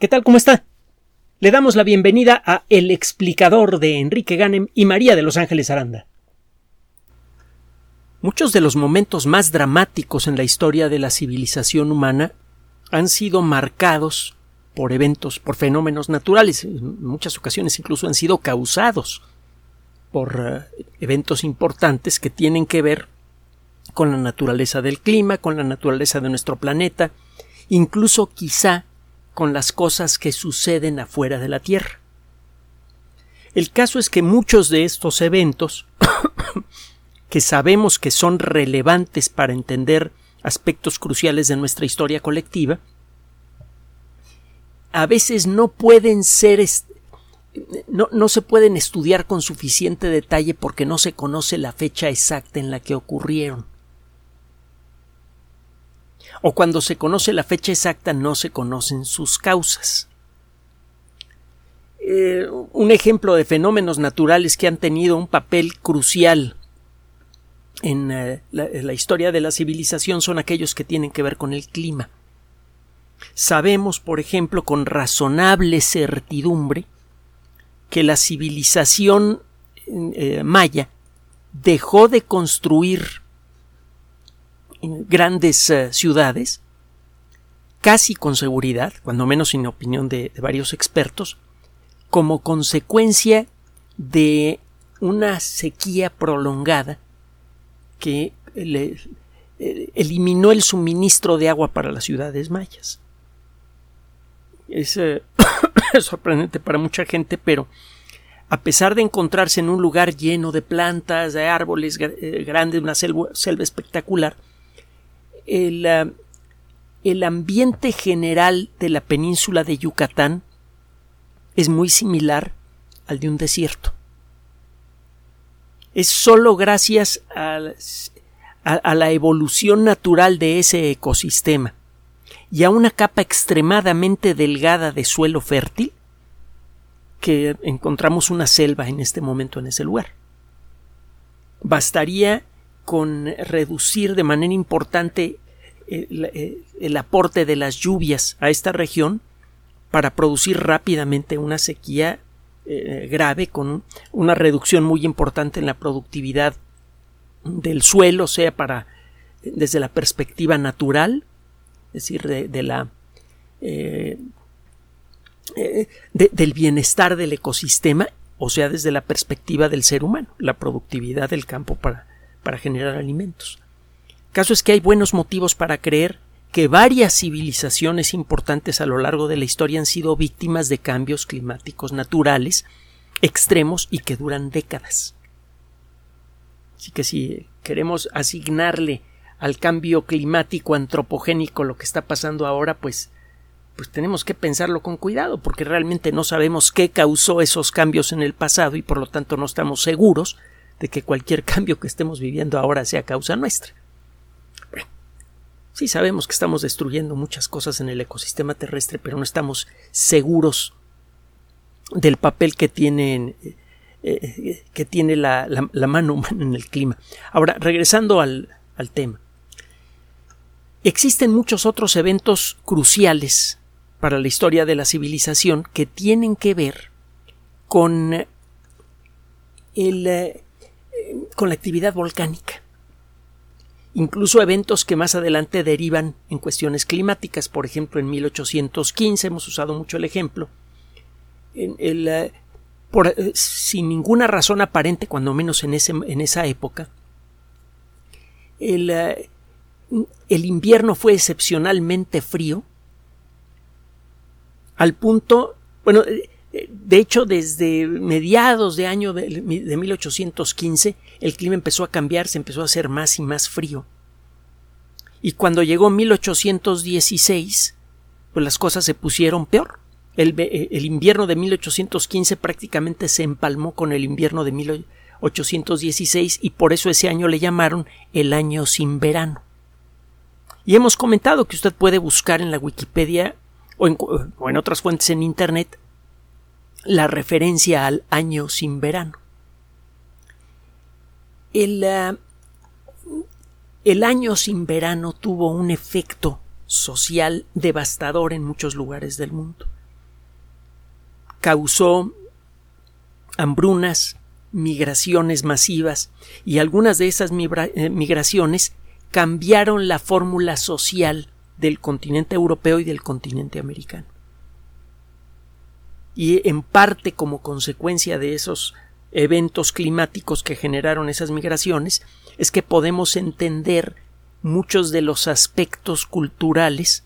¿Qué tal? ¿Cómo está? Le damos la bienvenida a El explicador de Enrique Ganem y María de Los Ángeles Aranda. Muchos de los momentos más dramáticos en la historia de la civilización humana han sido marcados por eventos, por fenómenos naturales. En muchas ocasiones incluso han sido causados por uh, eventos importantes que tienen que ver con la naturaleza del clima, con la naturaleza de nuestro planeta, incluso quizá con las cosas que suceden afuera de la Tierra. El caso es que muchos de estos eventos, que sabemos que son relevantes para entender aspectos cruciales de nuestra historia colectiva, a veces no pueden ser no, no, se pueden estudiar con suficiente detalle porque no se conoce la fecha exacta en la que ocurrieron o cuando se conoce la fecha exacta no se conocen sus causas. Eh, un ejemplo de fenómenos naturales que han tenido un papel crucial en eh, la, historia de la civilización son aquellos que tienen que ver con el clima. Sabemos, por ejemplo, con razonable certidumbre que la civilización eh, maya dejó de construir grandes eh, ciudades, casi con seguridad, cuando menos sin opinión de, varios expertos, como consecuencia de una sequía prolongada que eh, eliminó el suministro de agua para las ciudades mayas. Es eh, sorprendente para mucha gente, pero a pesar de encontrarse en un lugar lleno de plantas, de árboles grandes, una selva espectacular, el, el ambiente general de la península de Yucatán es muy similar al de un desierto. Es sólo gracias a, a, la evolución natural de ese ecosistema y a una capa extremadamente delgada de suelo fértil que encontramos una selva en este momento en ese lugar. Bastaría con reducir de manera importante eh, eh, el, aporte de las lluvias a esta región para producir rápidamente una sequía eh, grave con una reducción muy importante en la productividad del suelo, sea para desde la perspectiva natural, es decir, de, la del bienestar del ecosistema, o sea, desde la perspectiva del ser humano, la productividad del campo para para generar alimentos. caso es que hay buenos motivos para creer que varias civilizaciones importantes a lo largo de la historia han sido víctimas de cambios climáticos naturales extremos y que duran décadas. Así que si queremos asignarle al cambio climático antropogénico lo que está pasando ahora, pues pues tenemos que pensarlo con cuidado, porque realmente no sabemos qué causó esos cambios en el pasado y por lo tanto no estamos seguros de que cualquier cambio que estemos viviendo ahora sea causa nuestra. sí sabemos que estamos destruyendo muchas cosas en el ecosistema terrestre, pero no estamos seguros del papel que tienen eh, que tiene la, mano humana en el clima. Ahora, regresando al, al tema. Existen muchos otros eventos cruciales para la historia de la civilización que tienen que ver con el, eh, con la actividad volcánica. Incluso eventos que más adelante derivan en cuestiones climáticas. Por ejemplo, en 1815 hemos usado mucho el ejemplo. En el, eh, por, eh, sin ninguna razón aparente, cuando menos en, ese, en esa época, el, eh, el invierno fue excepcionalmente frío al punto, bueno, de hecho, desde mediados de año de, 1815, el clima empezó a cambiar, se empezó a hacer más y más frío. Y cuando llegó 1816, pues las cosas se pusieron peor. El, el, invierno de 1815 prácticamente se empalmó con el invierno de 1816 y por eso ese año le llamaron el año sin verano. Y hemos comentado que usted puede buscar en la Wikipedia o en, o en otras fuentes en Internet la referencia al año sin verano. El, eh, el año sin verano tuvo un efecto social devastador en muchos lugares del mundo. causó hambrunas, migraciones masivas y algunas de esas eh, migraciones cambiaron la fórmula social del continente europeo y del continente americano. Y en parte como consecuencia de esos eventos climáticos que generaron esas migraciones, es que podemos entender muchos de los aspectos culturales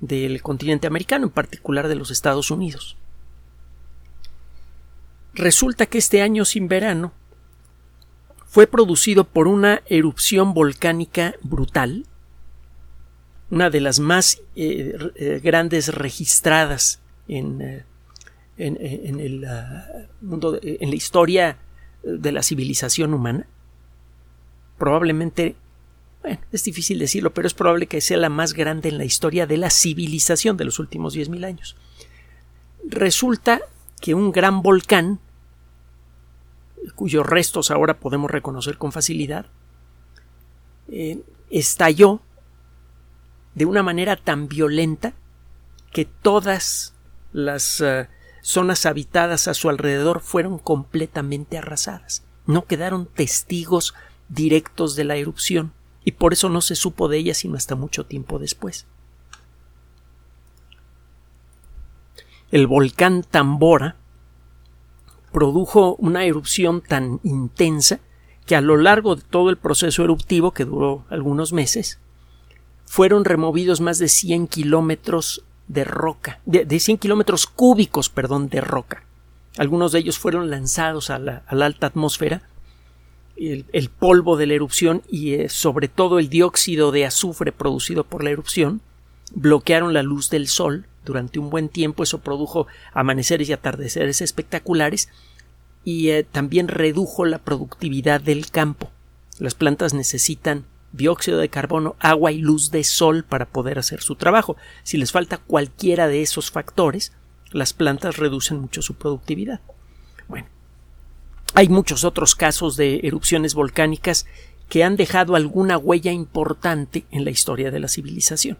del continente americano, en particular de los Estados Unidos. Resulta que este año sin verano fue producido por una erupción volcánica brutal, una de las más eh, eh, grandes registradas en, eh, en, el ah, mundo, en la historia de la civilización humana. Probablemente, es difícil decirlo, pero es probable que sea la más grande en la historia de la civilización de los últimos 10.000 años. Resulta que un gran volcán, cuyos restos ahora podemos reconocer con facilidad, estalló de una manera tan violenta que todas las eh, zonas habitadas a su alrededor fueron completamente arrasadas. No quedaron testigos directos de la erupción y por eso no se supo de ella sino hasta mucho tiempo después. El volcán Tambora produjo una erupción tan intensa que a lo largo de todo el proceso eruptivo, que duró algunos meses, fueron removidos más de 100 kilómetros de roca, de, 100 kilómetros cúbicos, perdón, de roca. Algunos de ellos fueron lanzados a la, alta atmósfera. El, polvo de la erupción y eh, sobre todo el dióxido de azufre producido por la erupción bloquearon la luz del sol durante un buen tiempo. Eso produjo amaneceres y atardeceres espectaculares y eh, también redujo la productividad del campo. Las plantas necesitan dióxido de carbono, agua y luz de sol para poder hacer su trabajo. Si les falta cualquiera de esos factores, las plantas reducen mucho su productividad. Bueno, hay muchos otros casos de erupciones volcánicas que han dejado alguna huella importante en la historia de la civilización.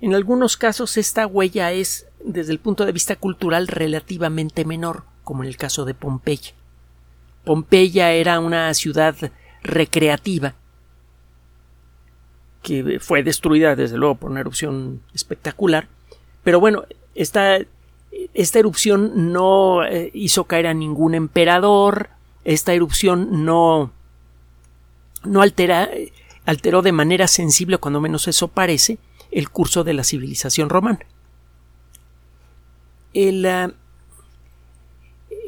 En algunos casos esta huella es, desde el punto de vista cultural, relativamente menor, como en el caso de Pompeya. Pompeya era una ciudad recreativa que fue destruida desde luego por una erupción espectacular pero bueno esta, esta erupción no eh, hizo caer a ningún emperador esta erupción no no altera, alteró de manera sensible, cuando menos eso parece, el curso de la civilización romana. El, ah,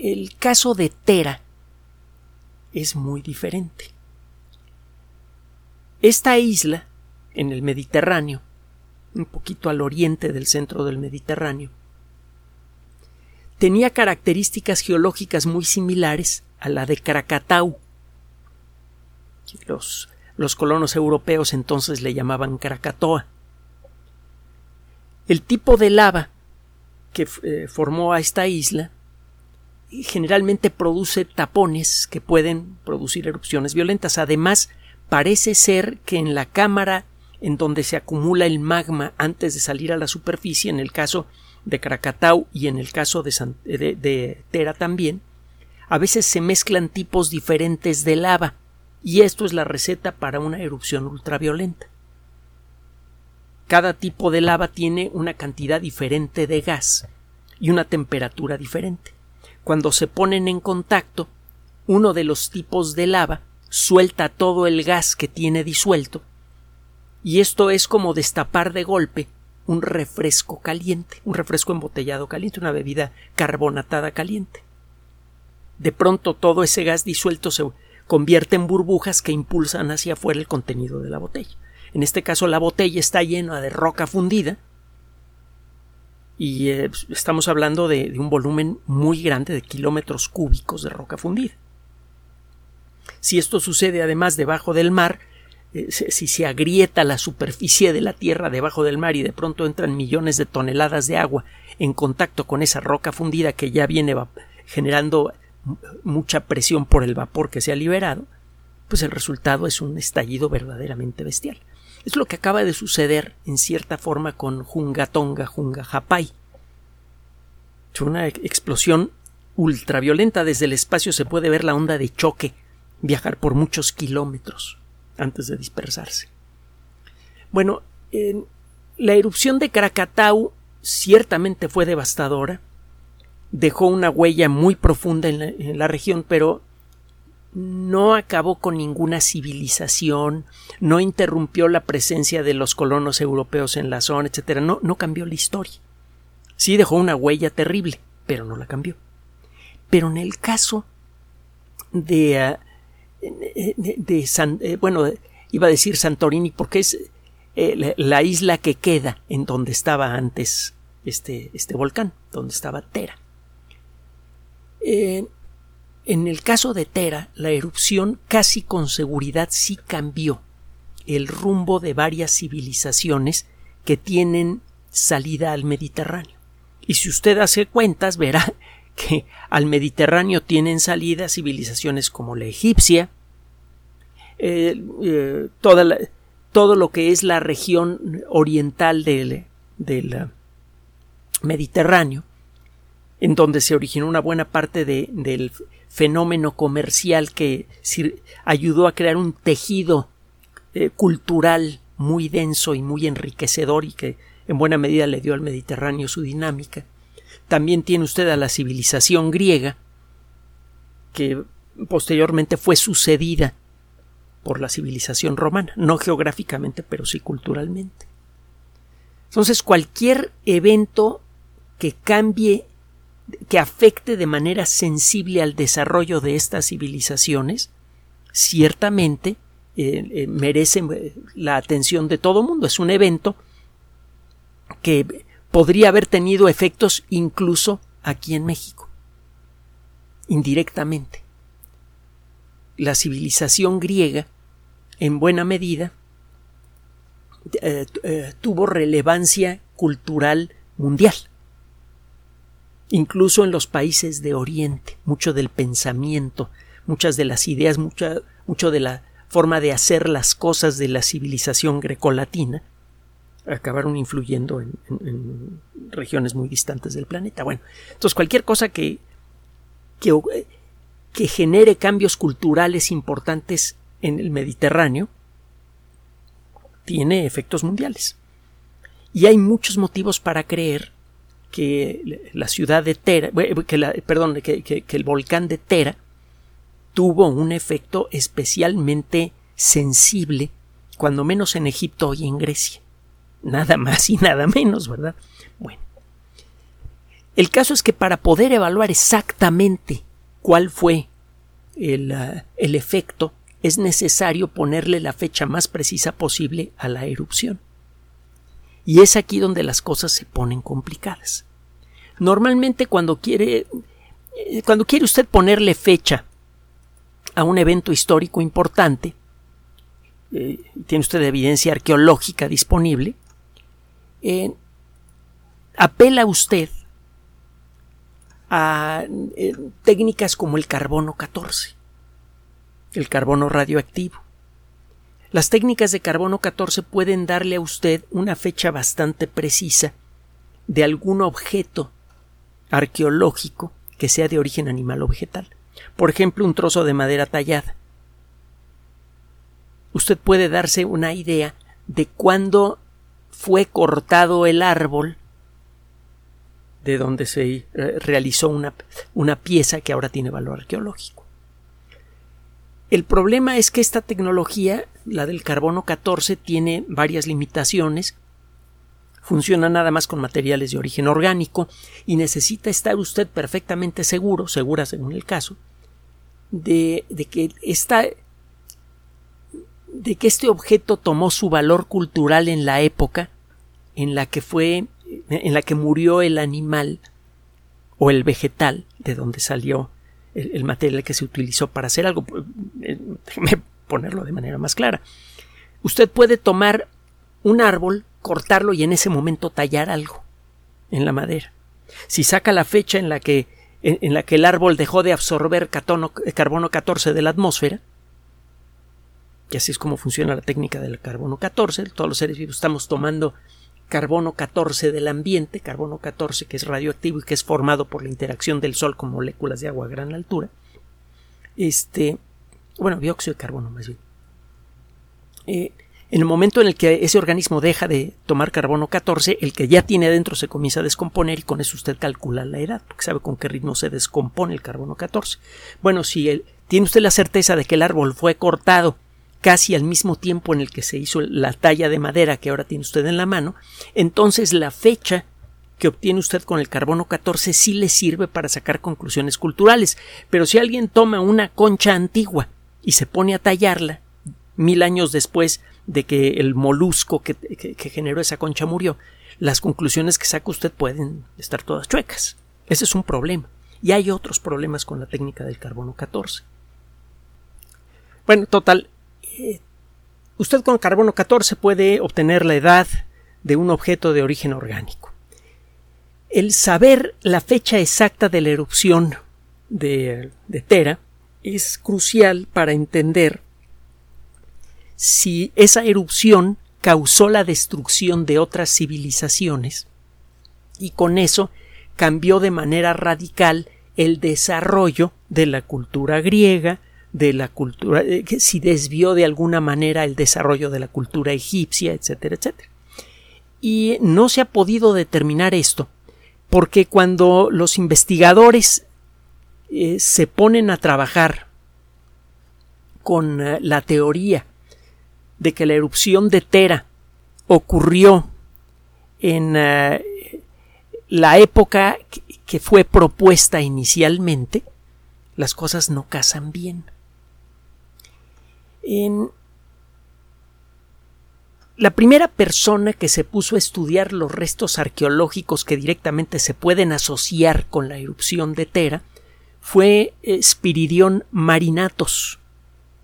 el caso de Tera es muy diferente. Esta isla, en el Mediterráneo, un poquito al oriente del centro del Mediterráneo, tenía características geológicas muy similares a la de Krakatau. Los, los colonos europeos entonces le llamaban Krakatoa. El tipo de lava que eh, formó a esta isla generalmente produce tapones que pueden producir erupciones violentas. Además, parece ser que en la cámara en donde se acumula el magma antes de salir a la superficie, en el caso de Krakatau y en el caso de, de, Tera también, a veces se mezclan tipos diferentes de lava, y esto es la receta para una erupción ultraviolenta. Cada tipo de lava tiene una cantidad diferente de gas y una temperatura diferente. Cuando se ponen en contacto, uno de los tipos de lava suelta todo el gas que tiene disuelto, y esto es como destapar de golpe un refresco caliente, un refresco embotellado caliente, una bebida carbonatada caliente. De pronto todo ese gas disuelto se convierte en burbujas que impulsan hacia afuera el contenido de la botella. En este caso la botella está llena de roca fundida y eh, estamos hablando de un volumen muy grande de kilómetros cúbicos de roca fundida. Si esto sucede además debajo del mar, eh, si se agrieta la superficie de la Tierra debajo del mar y de pronto entran millones de toneladas de agua en contacto con esa roca fundida que ya viene generando mucha presión por el vapor que se ha liberado, pues el resultado es un estallido verdaderamente bestial. Es lo que acaba de suceder en cierta forma con Jungatonga, Junga Fue una explosión ultraviolenta. Desde el espacio se puede ver la onda de choque viajar por muchos kilómetros antes de dispersarse. Bueno, la erupción de Krakatau ciertamente fue devastadora, dejó una huella muy profunda en la, región, pero no acabó con ninguna civilización, no interrumpió la presencia de los colonos europeos en la zona, etcétera, no, no cambió la historia. Sí dejó una huella terrible, pero no la cambió. Pero en el caso de, ah, de, San, eh, bueno, iba a decir Santorini porque es eh, la isla que queda en donde estaba antes este, este volcán, donde estaba Tera. en el caso de Tera, la erupción casi con seguridad sí cambió el rumbo de varias civilizaciones que tienen salida al Mediterráneo. Y si usted hace cuentas, verá que al Mediterráneo tienen salida civilizaciones como la egipcia, eh, eh, todo lo que es la región oriental del, del Mediterráneo, en donde se originó una buena parte del fenómeno comercial que ayudó a crear un tejido eh, cultural muy denso y muy enriquecedor y que en buena medida le dio al Mediterráneo su dinámica. También tiene usted a la civilización griega, que posteriormente fue sucedida por la civilización romana, no geográficamente, pero sí culturalmente. Entonces, cualquier evento que cambie, que afecte de manera sensible al desarrollo de estas civilizaciones, ciertamente eh, eh, merece eh, la atención de todo mundo. Es un evento que podría haber tenido efectos incluso aquí en México, indirectamente. La civilización griega, en buena medida, eh, eh, tuvo relevancia cultural mundial. Incluso en los países de Oriente, mucho del pensamiento, muchas de las ideas, mucho de la forma de hacer las cosas de la civilización grecolatina acabaron influyendo en, regiones muy distantes del planeta. Bueno, entonces cualquier cosa que, que, genere cambios culturales importantes en el Mediterráneo tiene efectos mundiales. Y hay muchos motivos para creer que la ciudad de Tera, que la, que, que, el volcán de Tera tuvo un efecto especialmente sensible, cuando menos en Egipto y en Grecia. Nada más y nada menos, ¿verdad? Bueno. El caso es que para poder evaluar exactamente cuál fue el, ah, el efecto, es necesario ponerle la fecha más precisa posible a la erupción. Y es aquí donde las cosas se ponen complicadas. Normalmente cuando quiere eh, cuando quiere usted ponerle fecha a un evento histórico importante, eh, tiene usted evidencia arqueológica disponible, apela usted a eh, técnicas como el carbono 14, el carbono radioactivo. Las técnicas de carbono 14 pueden darle a usted una fecha bastante precisa de algún objeto arqueológico que sea de origen animal o vegetal. Por ejemplo, un trozo de madera tallada. Usted puede darse una idea de cuándo fue cortado el árbol de donde se eh, realizó una, una pieza que ahora tiene valor arqueológico. El problema es que esta tecnología, la del carbono 14, tiene varias limitaciones, funciona nada más con materiales de origen orgánico y necesita estar usted perfectamente seguro, segura según el caso, de, de que esta, de que este objeto tomó su valor cultural en la época en la que fue en la que murió el animal o el vegetal de donde salió el, material que se utilizó para hacer algo. Eh, déjeme ponerlo de manera más clara. Usted puede tomar un árbol, cortarlo y en ese momento tallar algo en la madera. Si saca la fecha en la que en, la que el árbol dejó de absorber carbono 14 de la atmósfera, y así es como funciona la técnica del carbono 14, todos los seres vivos estamos tomando carbono 14 del ambiente, carbono 14 que es radioactivo y que es formado por la interacción del Sol con moléculas de agua a gran altura. Este, bueno, dióxido de carbono más bien. Eh, en el momento en el que ese organismo deja de tomar carbono 14, el que ya tiene dentro se comienza a descomponer y con eso usted calcula la edad, porque sabe con qué ritmo se descompone el carbono 14. Bueno, si tiene usted la certeza de que el árbol fue cortado casi al mismo tiempo en el que se hizo la talla de madera que ahora tiene usted en la mano, entonces la fecha que obtiene usted con el carbono 14 sí le sirve para sacar conclusiones culturales. Pero si alguien toma una concha antigua y se pone a tallarla, mil años después de que el molusco que, generó esa concha murió, las conclusiones que saca usted pueden estar todas chuecas. Ese es un problema. Y hay otros problemas con la técnica del carbono 14. Bueno, total, usted con carbono 14 puede obtener la edad de un objeto de origen orgánico. El saber la fecha exacta de la erupción de, de Tera es crucial para entender si esa erupción causó la destrucción de otras civilizaciones y con eso cambió de manera radical el desarrollo de la cultura griega, de la cultura, eh, si desvió de alguna manera el desarrollo de la cultura egipcia, etcétera, etcétera. Y no se ha podido determinar esto porque cuando los investigadores eh, se ponen a trabajar con eh, la teoría de que la erupción de Tera ocurrió en la época que fue propuesta inicialmente, las cosas no casan bien. La primera persona que se puso a estudiar los restos arqueológicos que directamente se pueden asociar con la erupción de Tera fue Spiridion Marinatos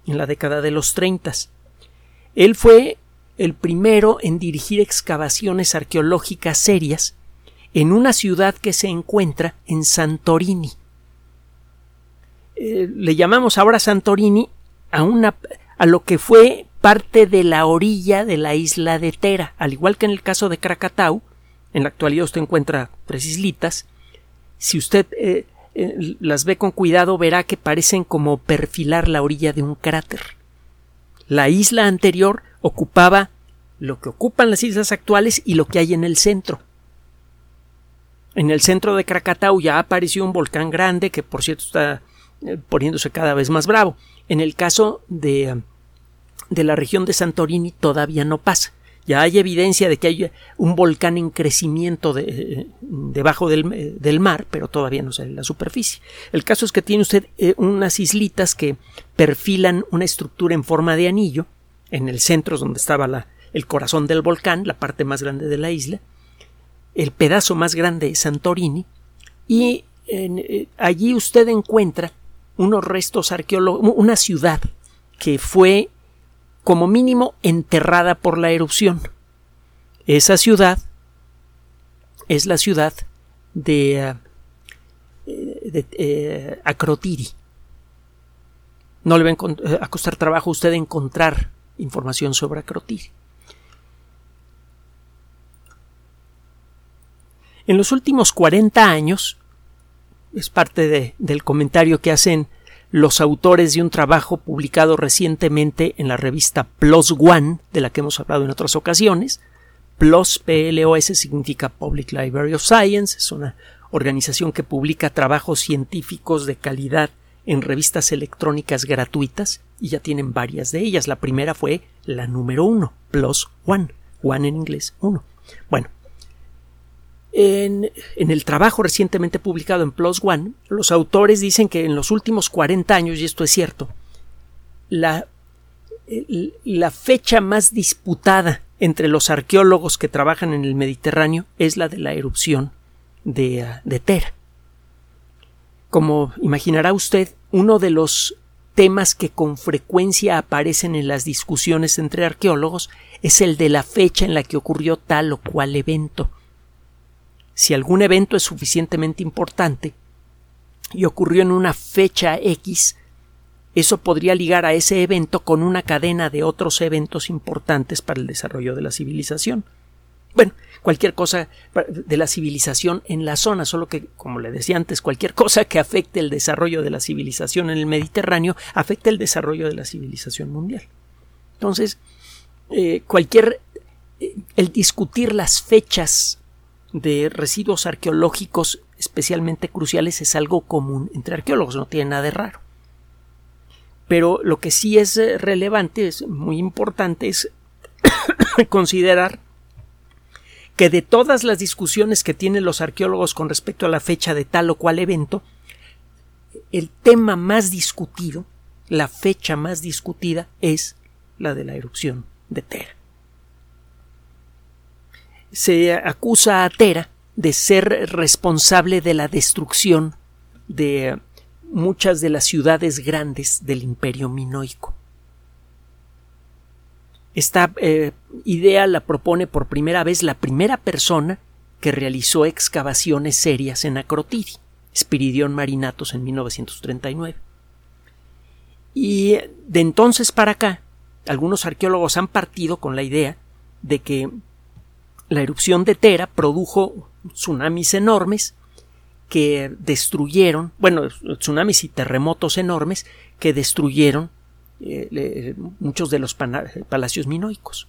en la década de los treintas. Él fue el primero en dirigir excavaciones arqueológicas serias en una ciudad que se encuentra en Santorini. Eh, le llamamos ahora Santorini a, una, a lo que fue parte de la orilla de la isla de Tera, al igual que en el caso de Krakatau, en la actualidad usted encuentra tres islitas. Si usted eh, eh, las ve con cuidado, verá que parecen como perfilar la orilla de un cráter. La isla anterior ocupaba lo que ocupan las islas actuales y lo que hay en el centro. En el centro de Krakatau ya apareció un volcán grande que por cierto está eh, poniéndose cada vez más bravo. En el caso de, de la región de Santorini todavía no pasa. Ya hay evidencia de que hay un volcán en crecimiento de, debajo del, mar, pero todavía no sale la superficie. El caso es que tiene usted eh, unas islitas que perfilan una estructura en forma de anillo, en el centro donde estaba la, el corazón del volcán, la parte más grande de la isla, el pedazo más grande es Santorini, y eh, allí usted encuentra unos restos arqueológicos, una ciudad que fue como mínimo enterrada por la erupción. Esa ciudad es la ciudad de, eh, eh, Acrotiri. No le va eh, a costar trabajo a usted encontrar información sobre Acrotiri. En los últimos 40 años, es parte del comentario que hacen los autores de un trabajo publicado recientemente en la revista PLOS ONE, de la que hemos hablado en otras ocasiones. PLOS, PLOS significa Public Library of Science, es una organización que publica trabajos científicos de calidad en revistas electrónicas gratuitas y ya tienen varias de ellas. La primera fue la número uno, PLOS ONE, ONE en inglés, uno. Bueno, en, el trabajo recientemente publicado en PLOS ONE, los autores dicen que en los últimos 40 años, y esto es cierto, la, la fecha más disputada entre los arqueólogos que trabajan en el Mediterráneo es la de la erupción de, de Tera. Como imaginará usted, uno de los temas que con frecuencia aparecen en las discusiones entre arqueólogos es el de la fecha en la que ocurrió tal o cual evento si algún evento es suficientemente importante y ocurrió en una fecha X, eso podría ligar a ese evento con una cadena de otros eventos importantes para el desarrollo de la civilización. Bueno, cualquier cosa de la civilización en la zona, solo que, como le decía antes, cualquier cosa que afecte el desarrollo de la civilización en el Mediterráneo afecta el desarrollo de la civilización mundial. Entonces, eh, cualquier eh, el discutir las fechas de residuos arqueológicos especialmente cruciales es algo común entre arqueólogos, no tiene nada de raro. Pero lo que sí es eh, relevante, es muy importante, es considerar que de todas las discusiones que tienen los arqueólogos con respecto a la fecha de tal o cual evento, el tema más discutido, la fecha más discutida es la de la erupción de Tera. Se acusa a Tera de ser responsable de la destrucción de muchas de las ciudades grandes del imperio minoico. Esta eh, idea la propone por primera vez la primera persona que realizó excavaciones serias en Acrotiri, Spiridion Marinatos en 1939. Y de entonces para acá, algunos arqueólogos han partido con la idea de que la erupción de Tera produjo tsunamis enormes que destruyeron, bueno, tsunamis y terremotos enormes que destruyeron eh, muchos de los palacios minoicos.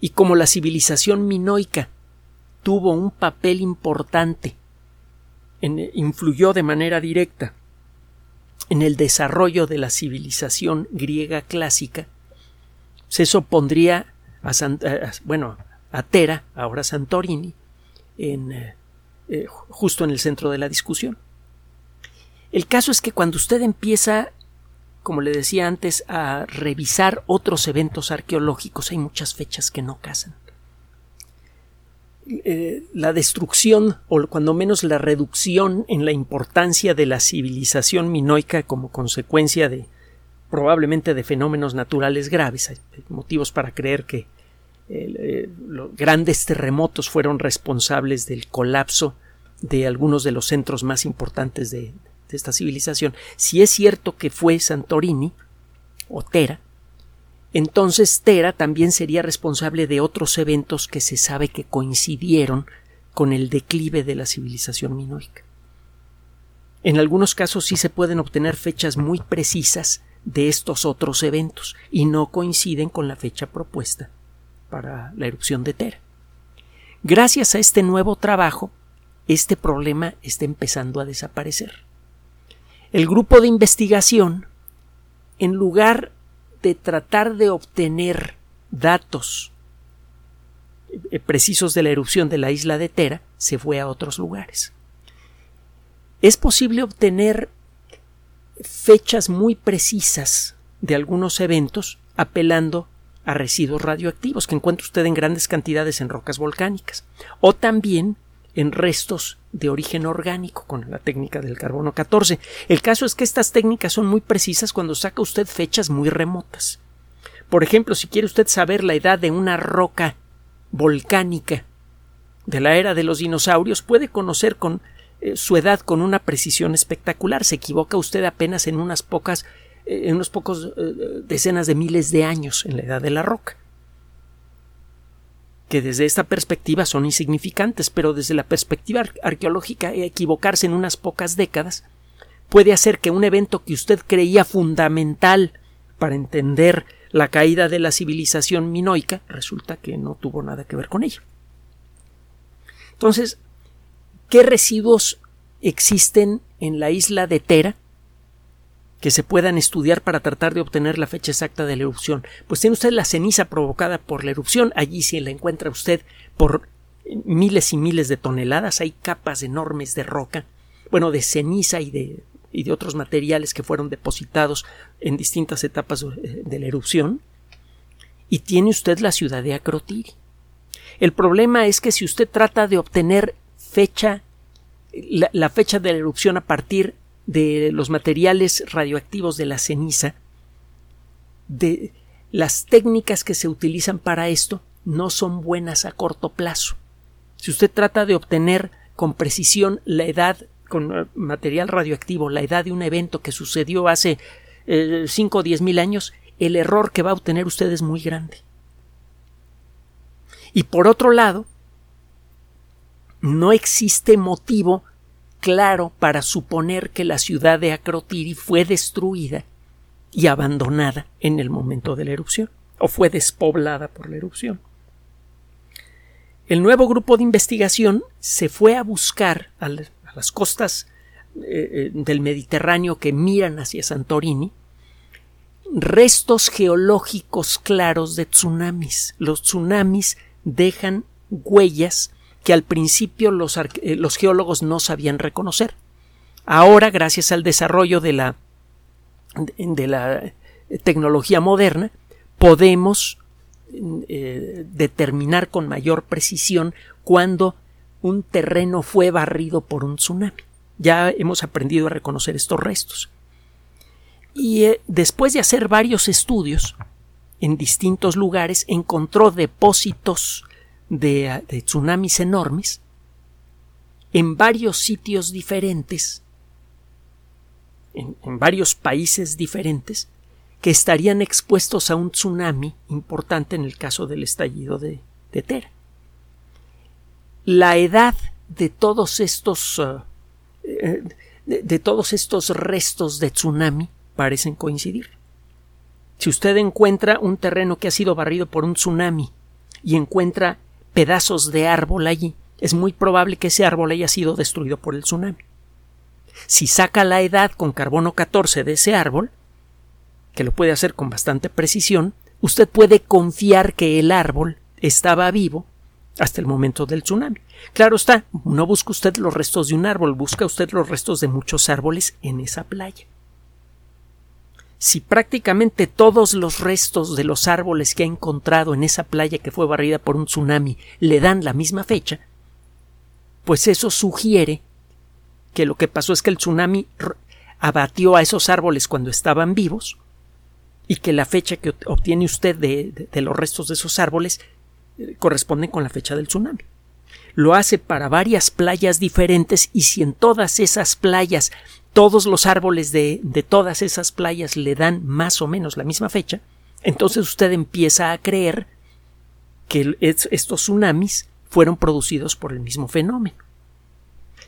Y como la civilización minoica tuvo un papel importante, influyó de manera directa en el desarrollo de la civilización griega clásica, se opondría a, bueno, a Tera, ahora Santorini, en, eh, eh, justo en el centro de la discusión. El caso es que cuando usted empieza como le decía antes, a revisar otros eventos arqueológicos. Hay muchas fechas que no casan. Eh, la destrucción, o cuando menos la reducción en la importancia de la civilización minoica como consecuencia de probablemente de fenómenos naturales graves. Hay motivos para creer que eh, los grandes terremotos fueron responsables del colapso de algunos de los centros más importantes de, de esta civilización, si es cierto que fue Santorini o Tera, entonces Tera también sería responsable de otros eventos que se sabe que coincidieron con el declive de la civilización minoica. En algunos casos sí se pueden obtener fechas muy precisas de estos otros eventos y no coinciden con la fecha propuesta para la erupción de Tera. Gracias a este nuevo trabajo, este problema está empezando a desaparecer. El grupo de investigación, en lugar de tratar de obtener datos eh, precisos de la erupción de la isla de Tera, se fue a otros lugares. Es posible obtener fechas muy precisas de algunos eventos apelando a residuos radioactivos que encuentra usted en grandes cantidades en rocas volcánicas o también en restos de origen orgánico con la técnica del carbono 14. El caso es que estas técnicas son muy precisas cuando saca usted fechas muy remotas. Por ejemplo, si quiere usted saber la edad de una roca volcánica de la era de los dinosaurios, puede conocer con eh, su edad con una precisión espectacular. Se equivoca usted apenas en unas pocas, en unos pocos eh, decenas de miles de años en la edad de la roca que desde esta perspectiva son insignificantes, pero desde la perspectiva arqueológica equivocarse en unas pocas décadas puede hacer que un evento que usted creía fundamental para entender la caída de la civilización minoica resulta que no tuvo nada que ver con ello. Entonces, ¿qué residuos existen en la isla de Tera que se puedan estudiar para tratar de obtener la fecha exacta de la erupción. Pues tiene usted la ceniza provocada por la erupción, allí sí la encuentra usted por miles y miles de toneladas, hay capas enormes de roca, bueno, de ceniza y de, y de otros materiales que fueron depositados en distintas etapas de la erupción, y tiene usted la ciudad de Acrotiri. El problema es que si usted trata de obtener fecha, la, la fecha de la erupción a partir de los materiales radioactivos de la ceniza, de las técnicas que se utilizan para esto no son buenas a corto plazo. Si usted trata de obtener con precisión la edad con eh, material radioactivo, la edad de un evento que sucedió hace 5 eh, o 10 mil años, el error que va a obtener usted es muy grande. Y por otro lado, no existe motivo claro para suponer que la ciudad de Akrotiri fue destruida y abandonada en el momento de la erupción, o fue despoblada por la erupción. El nuevo grupo de investigación se fue a buscar a, las costas eh, eh, del Mediterráneo que miran hacia Santorini restos geológicos claros de tsunamis. Los tsunamis dejan huellas que al principio los, eh, los geólogos no sabían reconocer. Ahora, gracias al desarrollo de la, de la tecnología moderna, podemos eh, determinar con mayor precisión cuándo un terreno fue barrido por un tsunami. Ya hemos aprendido a reconocer estos restos. Y eh, después de hacer varios estudios en distintos lugares, encontró depósitos de, tsunamis enormes en varios sitios diferentes, en, varios países diferentes, que estarían expuestos a un tsunami importante en el caso del estallido de, Tera. La edad de todos estos uh, eh, de, todos estos restos de tsunami parecen coincidir. Si usted encuentra un terreno que ha sido barrido por un tsunami y encuentra pedazos de árbol allí, es muy probable que ese árbol haya sido destruido por el tsunami. Si saca la edad con carbono 14 de ese árbol, que lo puede hacer con bastante precisión, usted puede confiar que el árbol estaba vivo hasta el momento del tsunami. Claro está, no busca usted los restos de un árbol, busca usted los restos de muchos árboles en esa playa. Si prácticamente todos los restos de los árboles que ha encontrado en esa playa que fue barrida por un tsunami le dan la misma fecha, pues eso sugiere que lo que pasó es que el tsunami abatió a esos árboles cuando estaban vivos y que la fecha que obtiene usted de, los restos de esos árboles eh, corresponde con la fecha del tsunami. Lo hace para varias playas diferentes y si en todas esas playas todos los árboles de, de todas esas playas le dan más o menos la misma fecha, entonces usted empieza a creer que estos tsunamis fueron producidos por el mismo fenómeno.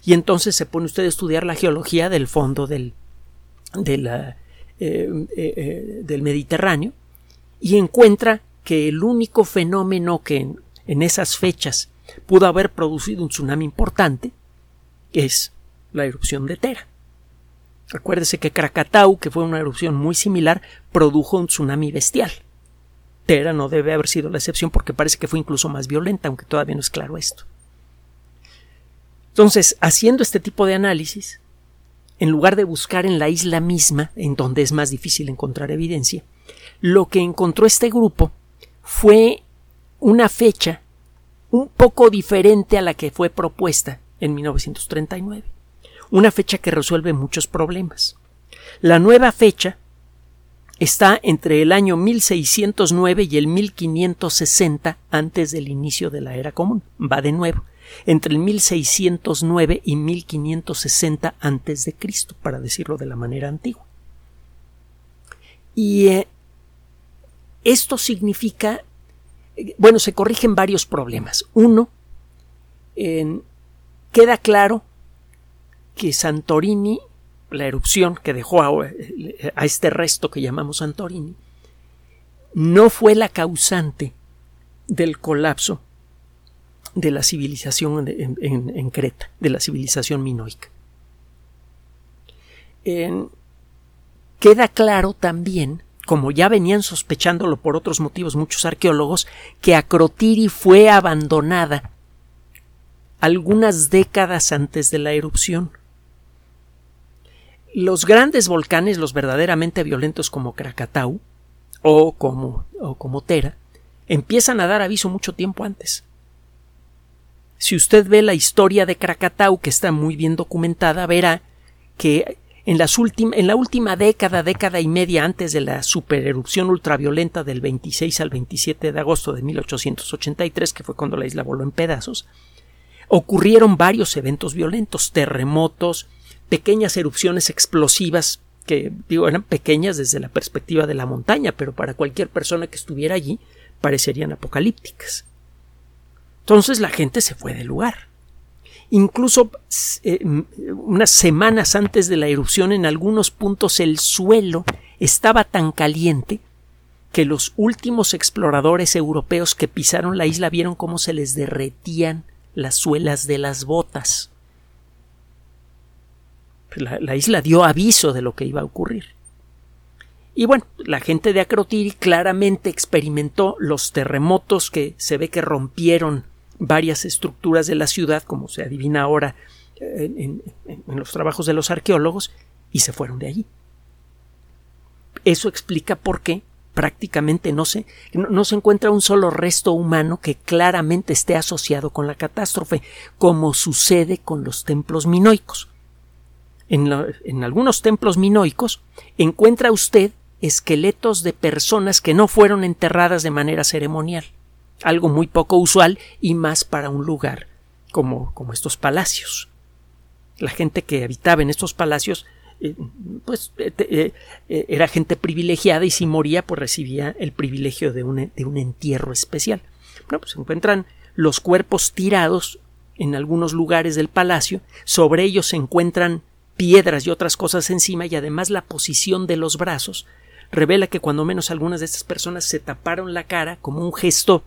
Y entonces se pone usted a estudiar la geología del fondo del, eh, eh, eh, del Mediterráneo y encuentra que el único fenómeno que en, esas fechas pudo haber producido un tsunami importante es la erupción de Tera. Acuérdese que Krakatau, que fue una erupción muy similar, produjo un tsunami bestial. Tera no debe haber sido la excepción porque parece que fue incluso más violenta, aunque todavía no es claro esto. Entonces, haciendo este tipo de análisis, en lugar de buscar en la isla misma, en donde es más difícil encontrar evidencia, lo que encontró este grupo fue una fecha un poco diferente a la que fue propuesta en 1939, una fecha que resuelve muchos problemas. La nueva fecha está entre el año 1609 y el 1560 antes del inicio de la era común. Va de nuevo entre el 1609 y 1560 antes de Cristo, para decirlo de la manera antigua. Y eh, esto significa, bueno, se corrigen varios problemas. Uno, queda claro que Santorini, la erupción que dejó a, a este resto que llamamos Santorini, no fue la causante del colapso de la civilización en, Creta, de la civilización minoica. queda claro también, como ya venían sospechándolo por otros motivos muchos arqueólogos, que Acrotiri fue abandonada algunas décadas antes de la erupción. Los grandes volcanes, los verdaderamente violentos como Krakatau o como, o como Tera, empiezan a dar aviso mucho tiempo antes. Si usted ve la historia de Krakatau, que está muy bien documentada, verá que en, las en la última década, década y media antes de la supererupción ultraviolenta del 26 al 27 de agosto de 1883, que fue cuando la isla voló en pedazos, ocurrieron varios eventos violentos, terremotos, pequeñas erupciones explosivas que digo eran pequeñas desde la perspectiva de la montaña, pero para cualquier persona que estuviera allí parecerían apocalípticas. Entonces la gente se fue del lugar. Incluso eh, unas semanas antes de la erupción en algunos puntos el suelo estaba tan caliente que los últimos exploradores europeos que pisaron la isla vieron cómo se les derretían las suelas de las botas. La, isla dio aviso de lo que iba a ocurrir. Y bueno, la gente de Acrotiri claramente experimentó los terremotos que se ve que rompieron varias estructuras de la ciudad, como se adivina ahora eh, en, los trabajos de los arqueólogos, y se fueron de allí. Eso explica por qué prácticamente no se, no, se encuentra un solo resto humano que claramente esté asociado con la catástrofe, como sucede con los templos minoicos. En, algunos templos minoicos encuentra usted esqueletos de personas que no fueron enterradas de manera ceremonial, algo muy poco usual y más para un lugar como, como estos palacios. La gente que habitaba en estos palacios eh, pues eh, eh, era gente privilegiada y si moría pues recibía el privilegio de un, de un entierro especial. Bueno, pues se encuentran los cuerpos tirados en algunos lugares del palacio, sobre ellos se encuentran piedras y otras cosas encima y además la posición de los brazos revela que cuando menos algunas de estas personas se taparon la cara como un gesto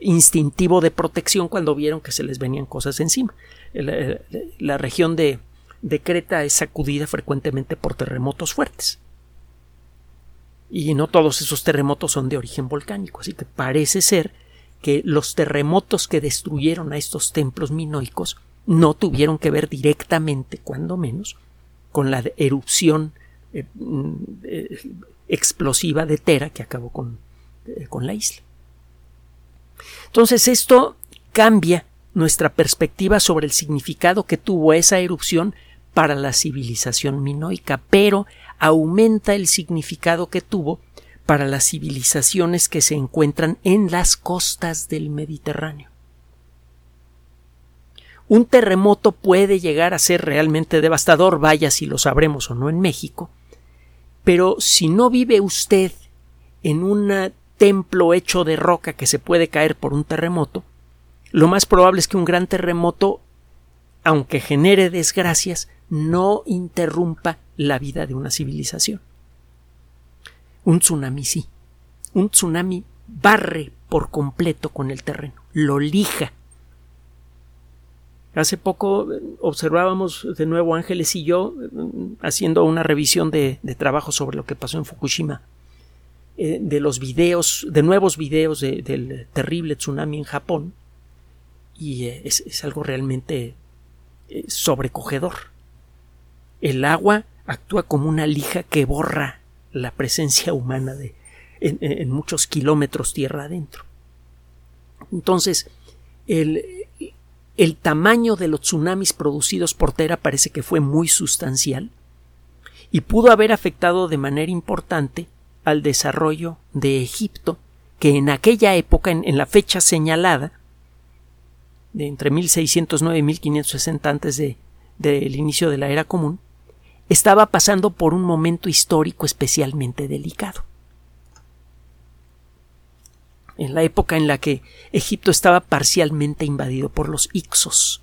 instintivo de protección cuando vieron que se les venían cosas encima. la región de, de Creta es sacudida frecuentemente por terremotos fuertes. Y no todos esos terremotos son de origen volcánico, así que parece ser que los terremotos que destruyeron a estos templos minoicos no tuvieron que ver directamente, cuando menos, con la erupción eh, eh, explosiva de Tera que acabó con, eh, con la isla. Entonces esto cambia nuestra perspectiva sobre el significado que tuvo esa erupción para la civilización minoica, pero aumenta el significado que tuvo para las civilizaciones que se encuentran en las costas del Mediterráneo. Un terremoto puede llegar a ser realmente devastador, vaya si lo sabremos o no en México, pero si no vive usted en un templo hecho de roca que se puede caer por un terremoto, lo más probable es que un gran terremoto, aunque genere desgracias, no interrumpa la vida de una civilización. Un tsunami sí. Un tsunami barre por completo con el terreno, lo lija. Hace poco eh, observábamos de nuevo Ángeles y yo eh, haciendo una revisión de, trabajo sobre lo que pasó en Fukushima, eh, de los videos, de nuevos videos del terrible tsunami en Japón, y es, algo realmente sobrecogedor. El agua actúa como una lija que borra la presencia humana de, en, muchos kilómetros tierra adentro. Entonces, el, el tamaño de los tsunamis producidos por Tera parece que fue muy sustancial y pudo haber afectado de manera importante al desarrollo de Egipto, que en aquella época, en, la fecha señalada, de entre 1609 y 1560 antes de, del inicio de la era común, estaba pasando por un momento histórico especialmente delicado. En la época en la que Egipto estaba parcialmente invadido por los Ixos.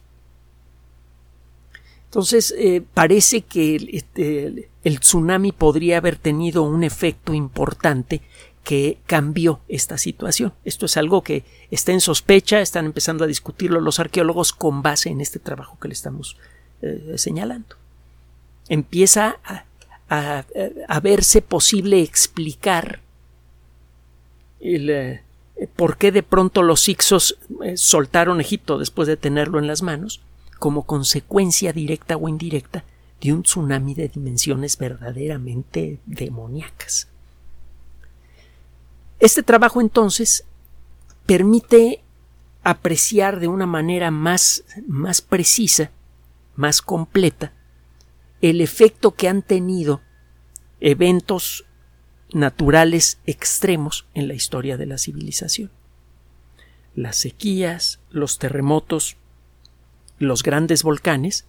Entonces, eh, parece que este, el tsunami podría haber tenido un efecto importante que cambió esta situación. Esto es algo que está en sospecha, están empezando a discutirlo los arqueólogos con base en este trabajo que le estamos eh, señalando empieza a, verse posible explicar el, eh, por qué de pronto los Ixos eh, soltaron Egipto después de tenerlo en las manos, como consecuencia directa o indirecta de un tsunami de dimensiones verdaderamente demoníacas. Este trabajo entonces permite apreciar de una manera más, más precisa, más completa, el efecto que han tenido eventos naturales extremos en la historia de la civilización. Las sequías, los terremotos, los grandes volcanes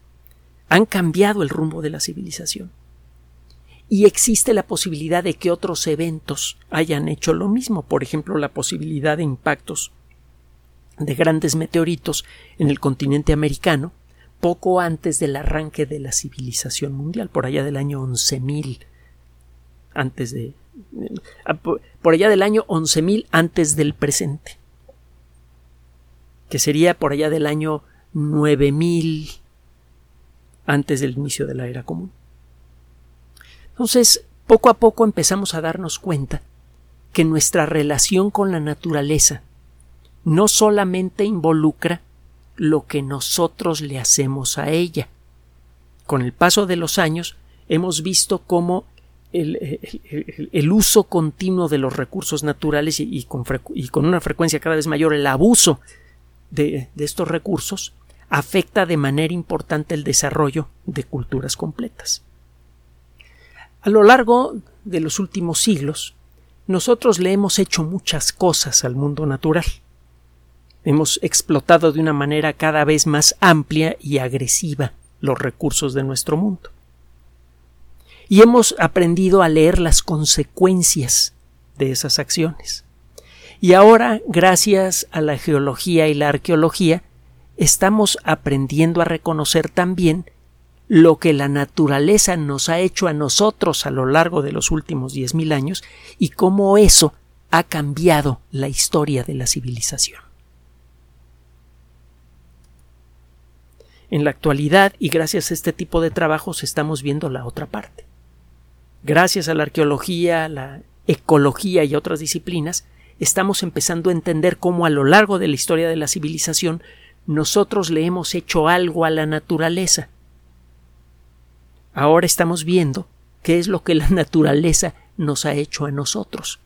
han cambiado el rumbo de la civilización. Y existe la posibilidad de que otros eventos hayan hecho lo mismo, por ejemplo, la posibilidad de impactos de grandes meteoritos en el continente americano poco antes del arranque de la civilización mundial, por allá del año 11.000 antes de por allá del año 11.000 antes del presente, que sería por allá del año 9000 antes del inicio de la era común. Entonces, poco a poco empezamos a darnos cuenta que nuestra relación con la naturaleza no solamente involucra lo que nosotros le hacemos a ella. Con el paso de los años hemos visto cómo el, uso continuo de los recursos naturales y, con, una frecuencia cada vez mayor el abuso de estos recursos afecta de manera importante el desarrollo de culturas completas. A lo largo de los últimos siglos, nosotros le hemos hecho muchas cosas al mundo natural. Hemos explotado de una manera cada vez más amplia y agresiva los recursos de nuestro mundo. Y hemos aprendido a leer las consecuencias de esas acciones. Y ahora, gracias a la geología y la arqueología, estamos aprendiendo a reconocer también lo que la naturaleza nos ha hecho a nosotros a lo largo de los últimos diez mil años y cómo eso ha cambiado la historia de la civilización. En la actualidad, y gracias a este tipo de trabajos, estamos viendo la otra parte. Gracias a la arqueología, la ecología y otras disciplinas, estamos empezando a entender cómo a lo largo de la historia de la civilización nosotros le hemos hecho algo a la naturaleza. Ahora estamos viendo qué es lo que la naturaleza nos ha hecho a nosotros.